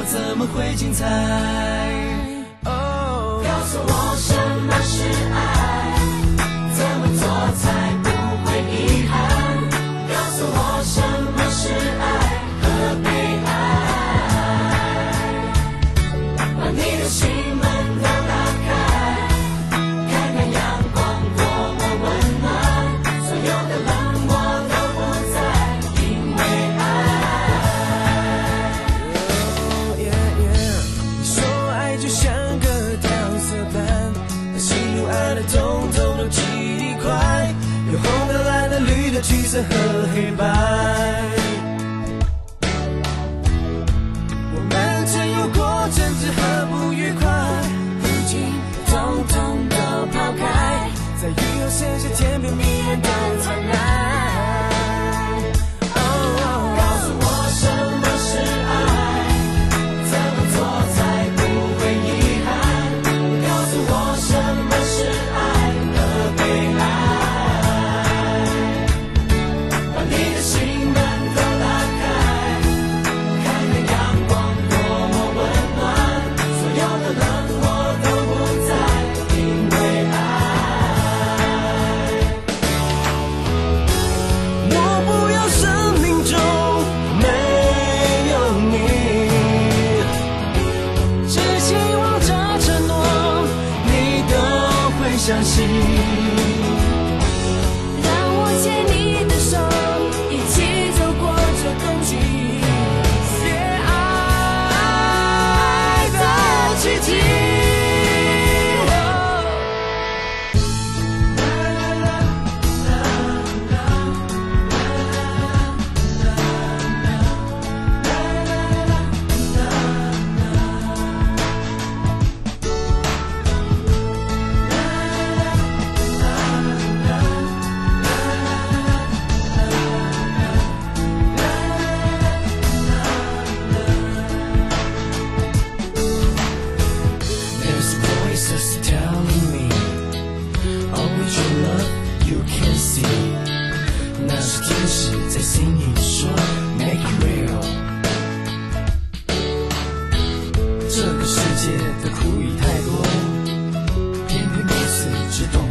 我怎么会精彩 to her. 这个世界的苦与太多，偏偏彼此只懂。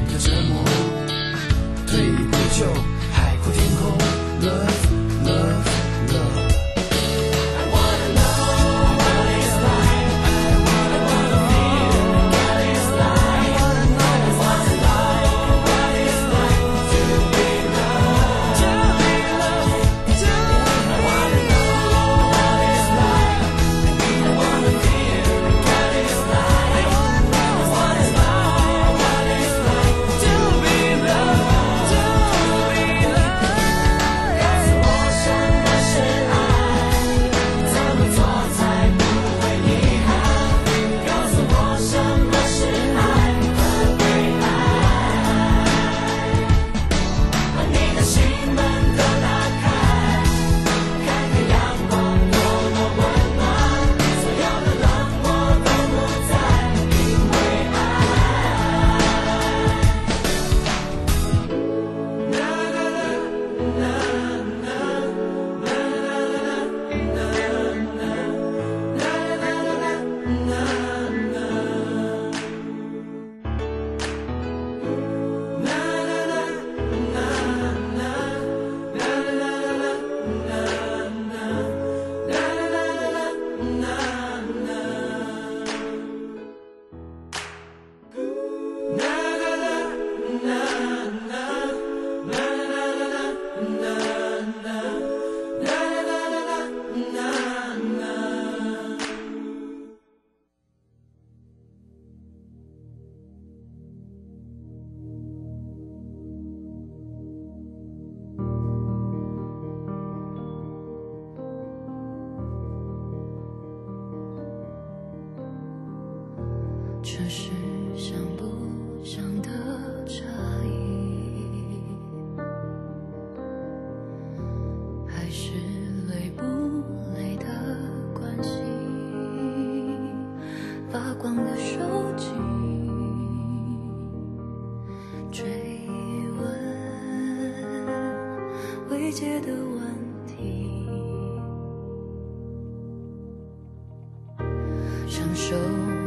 守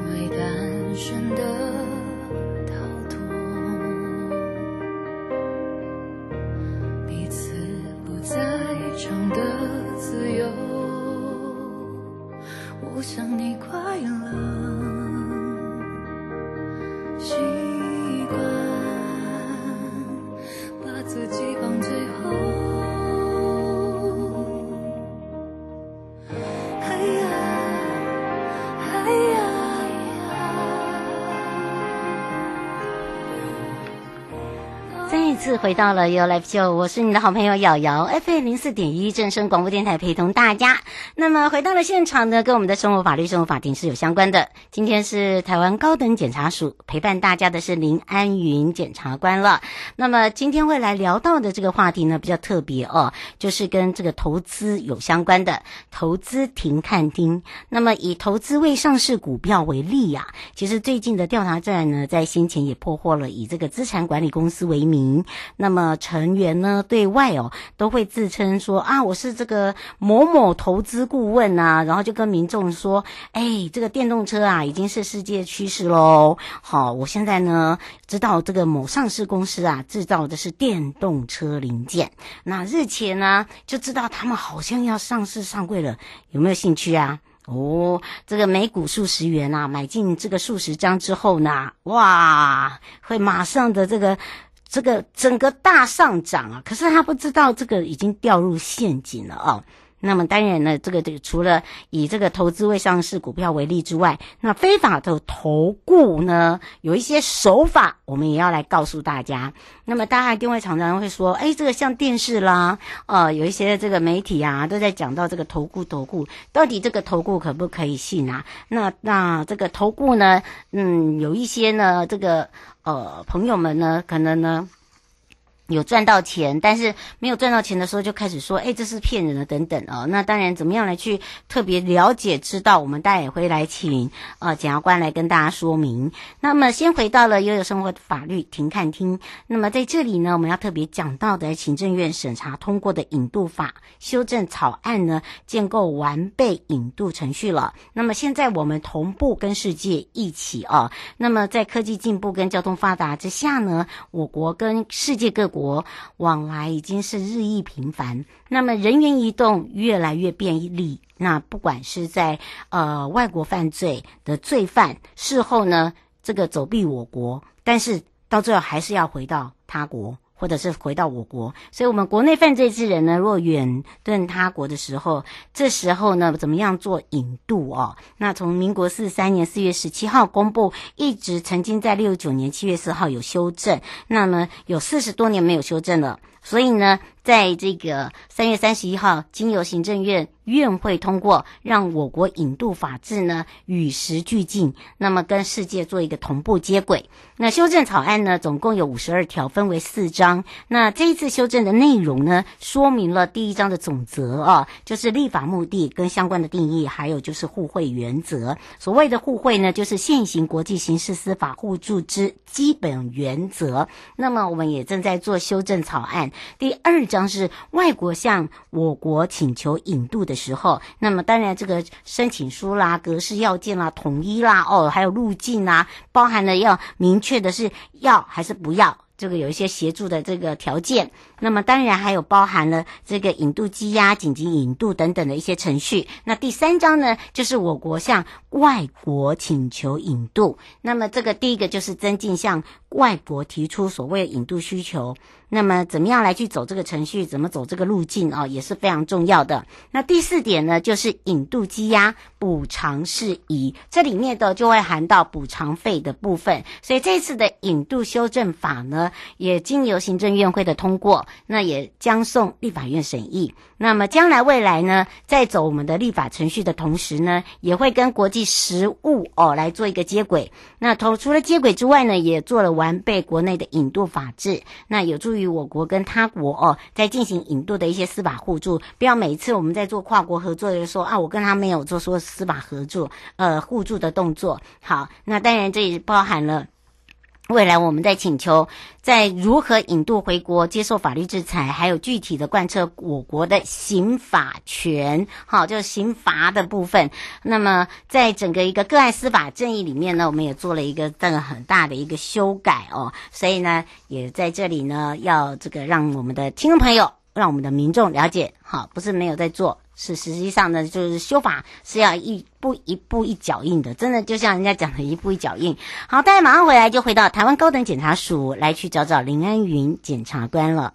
卫单身的次回到了 Your Life Show，我是你的好朋友瑶瑶，FM 零四点一正声广播电台陪同大家。那么回到了现场呢，跟我们的生活法律、生活法庭是有相关的。今天是台湾高等检察署陪伴大家的是林安云检察官了。那么今天会来聊到的这个话题呢，比较特别哦，就是跟这个投资有相关的投资停看听。那么以投资未上市股票为例呀、啊，其实最近的调查站呢，在先前也破获了以这个资产管理公司为名。那么成员呢，对外哦都会自称说啊，我是这个某某投资顾问啊，然后就跟民众说，哎，这个电动车啊已经是世界趋势喽。好，我现在呢知道这个某上市公司啊制造的是电动车零件，那日前呢就知道他们好像要上市上柜了，有没有兴趣啊？哦，这个每股数十元啊，买进这个数十张之后呢，哇，会马上的这个。这个整个大上涨啊，可是他不知道这个已经掉入陷阱了啊。那么当然呢，这个这个除了以这个投资未上市股票为例之外，那非法的投顾呢，有一些手法，我们也要来告诉大家。那么大家一定会常常会说，哎，这个像电视啦，呃，有一些这个媒体啊，都在讲到这个投顾投顾，到底这个投顾可不可以信啊？那那这个投顾呢，嗯，有一些呢，这个。呃，朋友们呢，可能呢，有赚到钱，但是没有赚到钱的时候就开始说，哎，这是骗人的等等哦。那当然，怎么样来去特别了解知道？我们大家也会来请呃检察官来跟大家说明。那么，先回到了悠悠生活法律庭看厅。那么在这里呢，我们要特别讲到的行政院审查通过的引渡法修正草案呢，建构完备引渡程序了。那么现在我们同步跟世界一起哦。那么在科技进步跟交通发达之下呢，我国跟世界各国。国往来已经是日益频繁，那么人员移动越来越便利。那不管是在呃外国犯罪的罪犯，事后呢这个走避我国，但是到最后还是要回到他国。或者是回到我国，所以我们国内犯罪之人呢，若远遁他国的时候，这时候呢，怎么样做引渡哦？那从民国四三年四月十七号公布，一直曾经在六九年七月四号有修正，那么有四十多年没有修正了，所以呢，在这个三月三十一号，经由行政院。院会通过，让我国引渡法制呢与时俱进，那么跟世界做一个同步接轨。那修正草案呢，总共有五十二条，分为四章。那这一次修正的内容呢，说明了第一章的总则啊，就是立法目的跟相关的定义，还有就是互惠原则。所谓的互惠呢，就是现行国际刑事司法互助之基本原则。那么我们也正在做修正草案。第二将是外国向我国请求引渡的。时候，那么当然这个申请书啦、格式要件啦、统一啦，哦，还有路径啦，包含了要明确的是要还是不要，这个有一些协助的这个条件。那么当然还有包含了这个引渡羁押、紧急引渡等等的一些程序。那第三章呢，就是我国向外国请求引渡。那么这个第一个就是增进向外国提出所谓的引渡需求。那么怎么样来去走这个程序？怎么走这个路径啊、哦，也是非常重要的。那第四点呢，就是引渡羁押补偿事宜，这里面的就会含到补偿费的部分。所以这次的引渡修正法呢，也经由行政院会的通过，那也将送立法院审议。那么将来未来呢，在走我们的立法程序的同时呢，也会跟国际实务哦来做一个接轨。那同除了接轨之外呢，也做了完备国内的引渡法制，那有助于。我国跟他国哦，在进行引渡的一些司法互助，不要每次我们在做跨国合作的时候啊，我跟他没有做说司法合作呃互助的动作。好，那当然这也包含了。未来我们在请求，在如何引渡回国接受法律制裁，还有具体的贯彻我国的刑法权，好，就是刑罚的部分。那么在整个一个个案司法正义里面呢，我们也做了一个这个很大的一个修改哦。所以呢，也在这里呢，要这个让我们的听众朋友，让我们的民众了解，好，不是没有在做。是，实际上呢，就是修法是要一步一步一脚印的，真的就像人家讲的一步一脚印。好，大家马上回来就回到台湾高等检察署来去找找林安云检察官了。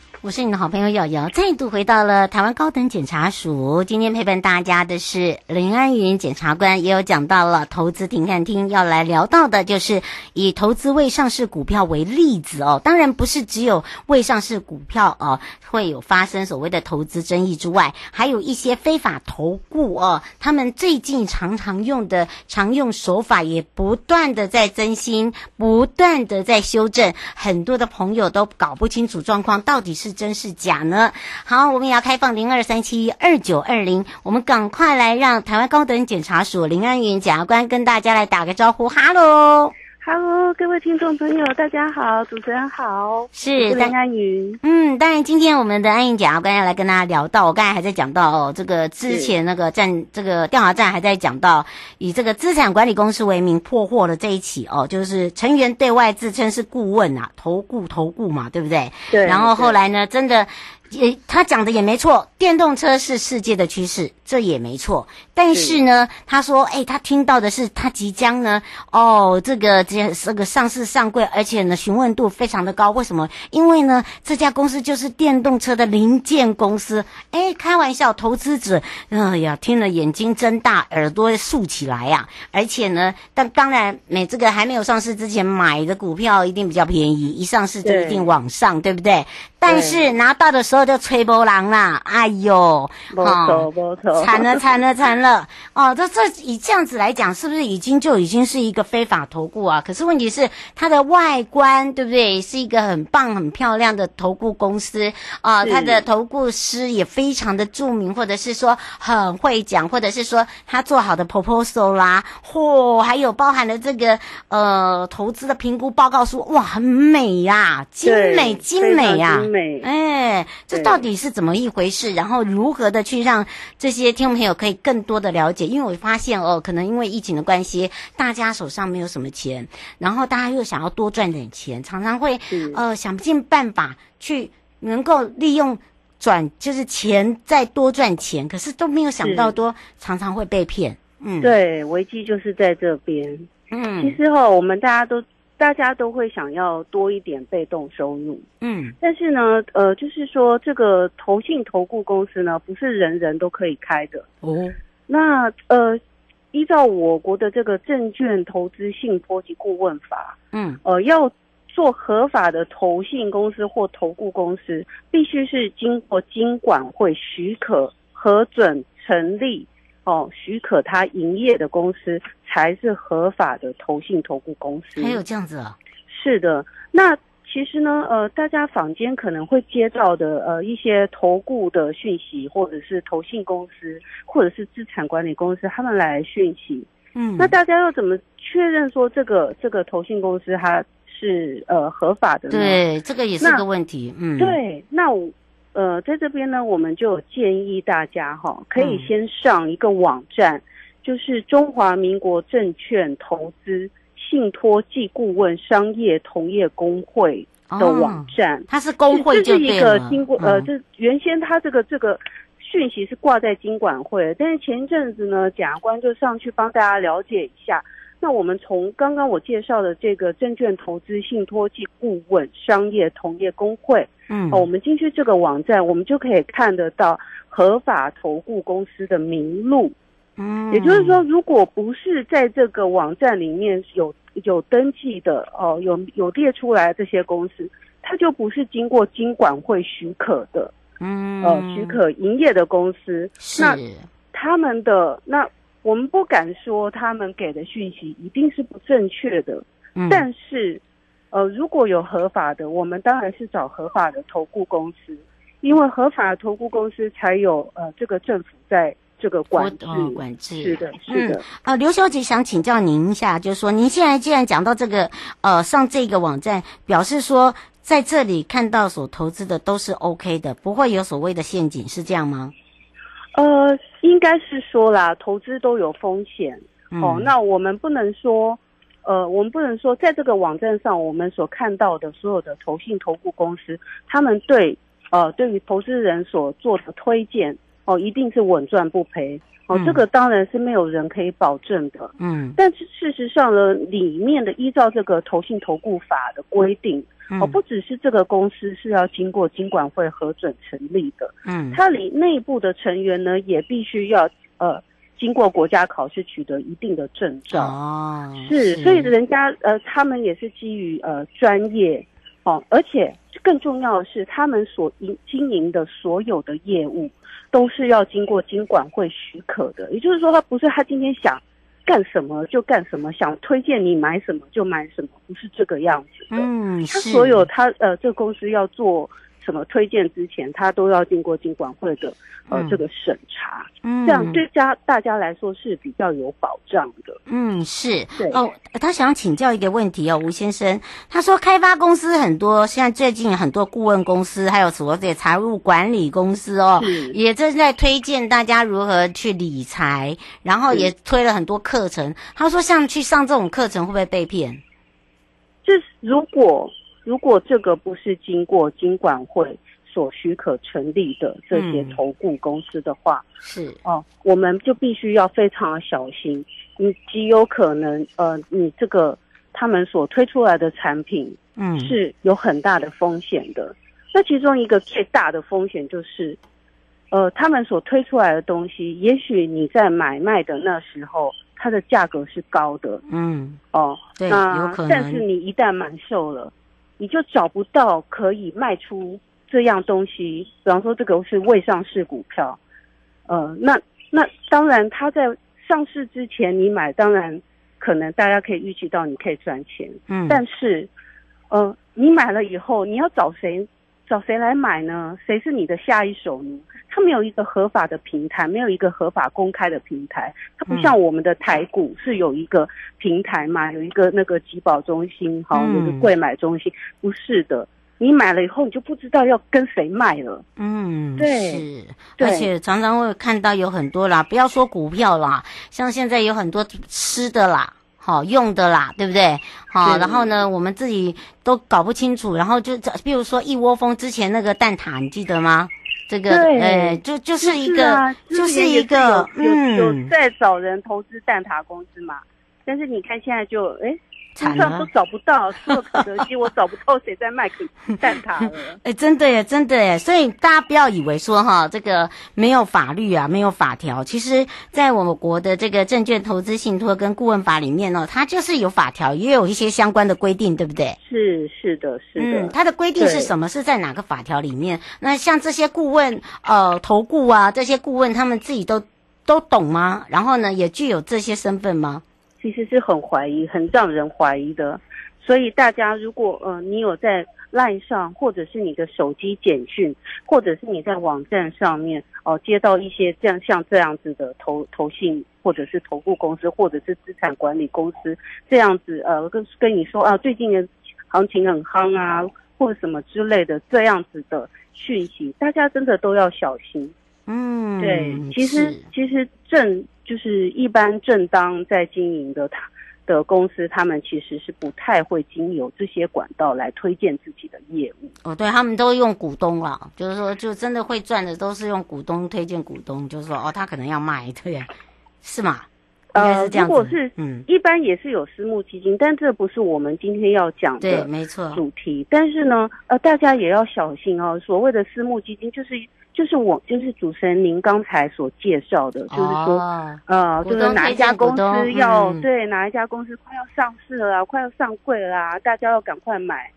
我是你的好朋友瑶瑶，再度回到了台湾高等检察署。今天陪伴大家的是林安云检察官，也有讲到了投资停看厅要来聊到的，就是以投资未上市股票为例子哦。当然不是只有未上市股票哦会有发生所谓的投资争议之外，还有一些非法投顾哦，他们最近常常用的常用手法也不断的在更新，不断的在修正，很多的朋友都搞不清楚状况到底是。真是假呢？好，我们也要开放零二三七二九二零，我们赶快来让台湾高等检察署林安云检察官跟大家来打个招呼，哈喽。Hello，各位听众朋友，大家好，主持人好，是林安云。嗯，当然，今天我们的安云姐啊，刚才来跟大家聊到，我刚才还在讲到哦，这个之前那个站，这个调查站还在讲到，以这个资产管理公司为名破获的这一起哦，就是成员对外自称是顾问啊，投顾投顾嘛，对不对？对。然后后来呢，真的。也，他讲的也没错，电动车是世界的趋势，这也没错。但是呢，是他说，哎，他听到的是他即将呢，哦，这个这这个上市上柜，而且呢，询问度非常的高。为什么？因为呢，这家公司就是电动车的零件公司。哎，开玩笑，投资者，哎呀，听了眼睛睁大，耳朵竖起来呀、啊。而且呢，但当然，每这个还没有上市之前买的股票一定比较便宜，一上市就一定往上，对，对不对？但是拿到的时候就吹波浪啦，哎呦，没错没错，惨了惨了惨了哦！这这以这样子来讲，是不是已经就已经是一个非法投顾啊？可是问题是它的外观对不对？是一个很棒很漂亮的投顾公司啊，它的投顾师也非常的著名，或者是说很会讲，或者是说他做好的 proposal 啦，嚯，还有包含了这个呃投资的评估报告书，哇，很美呀，精美精美呀。美，哎，这到底是怎么一回事？然后如何的去让这些听众朋友可以更多的了解？因为我发现哦，可能因为疫情的关系，大家手上没有什么钱，然后大家又想要多赚点钱，常常会呃想尽办法去能够利用转，就是钱再多赚钱，可是都没有想到多，常常会被骗。嗯，对，危机就是在这边。嗯，其实哈、哦，我们大家都。大家都会想要多一点被动收入，嗯，但是呢，呃，就是说这个投信投顾公司呢，不是人人都可以开的哦。那呃，依照我国的这个证券投资信托及顾问法，嗯，呃，要做合法的投信公司或投顾公司，必须是经过金管会许可核准成立。哦，许可他营业的公司才是合法的投信投顾公司。还有这样子啊？是的。那其实呢，呃，大家坊间可能会接到的呃一些投顾的讯息，或者是投信公司，或者是资产管理公司，他们来讯息。嗯。那大家要怎么确认说这个这个投信公司它是呃合法的呢？对，这个也是个问题。嗯。对，那我。呃，在这边呢，我们就建议大家哈，可以先上一个网站，嗯、就是中华民国证券投资信托暨顾问商业同业工会的网站。哦、它是工会就对了，这是一个经过呃，这原先它这个这个讯息是挂在经管会，但是前一阵子呢，检察官就上去帮大家了解一下。那我们从刚刚我介绍的这个证券投资信托及顾问商业同业公会，嗯，我们进去这个网站，我们就可以看得到合法投顾公司的名录，嗯，也就是说，如果不是在这个网站里面有有登记的哦，有有列出来这些公司，它就不是经过金管会许可的，嗯，呃，许可营业的公司，是。那他们的那。我们不敢说他们给的讯息一定是不正确的，嗯，但是，呃，如果有合法的，我们当然是找合法的投顾公司，因为合法的投顾公司才有呃这个政府在这个管制，哦、管制是的，是的。啊、嗯，刘、呃、小姐想请教您一下，就是说您现在既然讲到这个呃上这个网站，表示说在这里看到所投资的都是 OK 的，不会有所谓的陷阱，是这样吗？呃，应该是说啦，投资都有风险，嗯、哦。那我们不能说，呃，我们不能说，在这个网站上，我们所看到的所有的投信投顾公司，他们对呃对于投资人所做的推荐，哦，一定是稳赚不赔，哦，嗯、这个当然是没有人可以保证的，嗯。但是事实上呢，里面的依照这个投信投顾法的规定，哦，不只是这个公司是要经过经管会核准成立的，嗯，它里内部的成员呢，也必须要呃经过国家考试，取得一定的证照。哦，是，所以人家呃，他们也是基于呃专业哦，而且更重要的是，他们所营经营的所有的业务都是要经过经管会许可的。也就是说，他不是他今天想。干什么就干什么，想推荐你买什么就买什么，不是这个样子的。嗯，他所有他呃，这个公司要做什么推荐之前，他都要经过金管会的呃、嗯、这个审查。嗯，这样对家大家来说是比较有保障的。嗯，是。对哦，他想请教一个问题哦，吴先生，他说开发公司很多，现在最近很多顾问公司，还有所谓的财务管理公司哦，也正在推荐大家如何去理财，然后也推了很多课程。他说，像去上这种课程会不会被骗？就是如果如果这个不是经过金管会。所许可成立的这些投顾公司的话，嗯、是哦，我们就必须要非常的小心。你极有可能，呃，你这个他们所推出来的产品，嗯，是有很大的风险的。嗯、那其中一个最大的风险就是，呃，他们所推出来的东西，也许你在买卖的那时候，它的价格是高的，嗯，哦，对，那有可能。但是你一旦满售了，你就找不到可以卖出。这样东西，比方说这个是未上市股票，呃，那那当然，它在上市之前你买，当然可能大家可以预期到你可以赚钱，嗯，但是，呃，你买了以后，你要找谁找谁来买呢？谁是你的下一手呢？它没有一个合法的平台，没有一个合法公开的平台，它不像我们的台股是有一个平台嘛，有一个那个集保中心，好，有个柜买中心，不是的。你买了以后，你就不知道要跟谁卖了。嗯，对，是，而且常常会看到有很多啦，不要说股票啦，像现在有很多吃的啦，好用的啦，对不对？好，然后呢，我们自己都搞不清楚，然后就比如说一窝蜂之前那个蛋挞，你记得吗？这个，哎，就就是一个，就是一个，嗯，有在找人投资蛋挞公司嘛？但是你看现在就，哎。惨了，都找不到，除了肯德基，我找不到谁在卖肯 蛋挞了。哎、欸，真的耶，真的耶！所以大家不要以为说哈，这个没有法律啊，没有法条。其实，在我们国的这个证券投资信托跟顾问法里面呢，它就是有法条，也有一些相关的规定，对不对？是是的，是的。嗯，它的规定是什么？是在哪个法条里面？那像这些顾问，呃，投顾啊，这些顾问他们自己都都懂吗？然后呢，也具有这些身份吗？其实是很怀疑，很让人怀疑的。所以大家如果呃你有在 LINE 上，或者是你的手机简讯，或者是你在网站上面哦、呃、接到一些这样像这样子的投投信，或者是投顾公司，或者是资产管理公司这样子呃跟跟你说啊最近的行情很夯啊，或者什么之类的这样子的讯息，大家真的都要小心。嗯，对，其实其实正。就是一般正当在经营的他的公司，他们其实是不太会经由这些管道来推荐自己的业务。哦，对，他们都用股东啦，就是说，就真的会赚的都是用股东推荐股东，就是说，哦，他可能要卖，对，是吗？呃，如果是嗯，一般也是有私募基金，但这不是我们今天要讲的，对，没错，主题。但是呢，呃，大家也要小心哦。所谓的私募基金，就是。就是我，就是主持人您刚才所介绍的，哦、就是说，呃，就是哪一家公司要、嗯、对哪一家公司快要上市了啊，快要上柜了啊，大家要赶快买，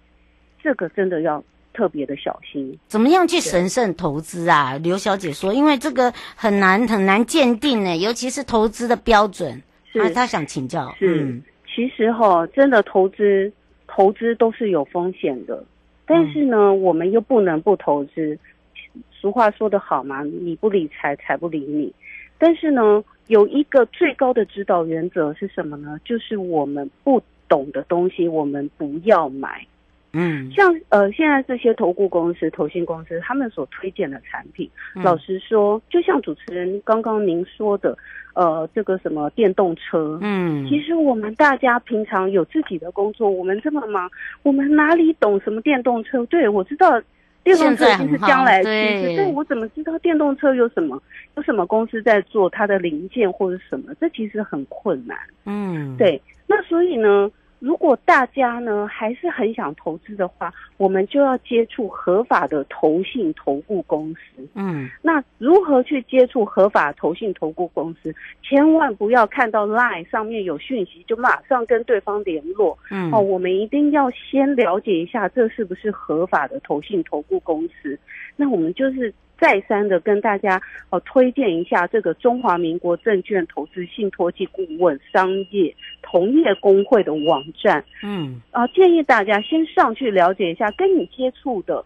这个真的要特别的小心。怎么样去神圣投资啊？刘小姐说，因为这个很难很难鉴定呢，尤其是投资的标准。是啊，她想请教。是，嗯、其实哈，真的投资投资都是有风险的，但是呢，嗯、我们又不能不投资。俗话说得好嘛，你不理财，财不理你。但是呢，有一个最高的指导原则是什么呢？就是我们不懂的东西，我们不要买。嗯，像呃，现在这些投顾公司、投信公司，他们所推荐的产品，嗯、老实说，就像主持人刚刚您说的，呃，这个什么电动车，嗯，其实我们大家平常有自己的工作，我们这么忙，我们哪里懂什么电动车？对，我知道。电动车就是将来趋势，对，我怎么知道电动车有什么有什么公司在做它的零件或者什么？这其实很困难。嗯，对。那所以呢，如果大家呢还是很想投资的话，我们就要接触合法的投信投顾公司。嗯，那如何去接触合法投信投顾公司？千万不要看到 LINE 上面有讯息就马上跟对方联络。嗯，哦，我们一定要先了解一下这是不是合法的投信投顾公司。那我们就是。再三的跟大家哦推荐一下这个中华民国证券投资信托暨顾问商业同业工会的网站，嗯啊，建议大家先上去了解一下，跟你接触的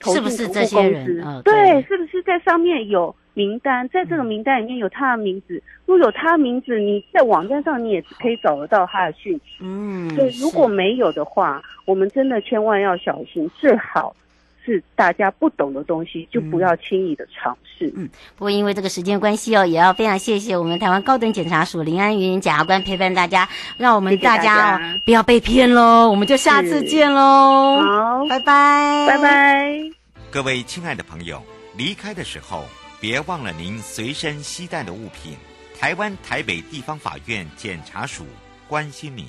是不是这些人？哦、对，对，是不是在上面有名单？在这个名单里面有他的名字，如果有他的名字，你在网站上你也可以找得到他的讯息。嗯，对，如果没有的话，我们真的千万要小心，最好。是大家不懂的东西，就不要轻易的尝试。嗯，不过因为这个时间关系哦，也要非常谢谢我们台湾高等检察署林安云检察官陪伴大家，让我们大家哦谢谢大家不要被骗喽。我们就下次见喽，好，拜拜，拜拜。各位亲爱的朋友，离开的时候别忘了您随身携带的物品。台湾台北地方法院检察署关心您。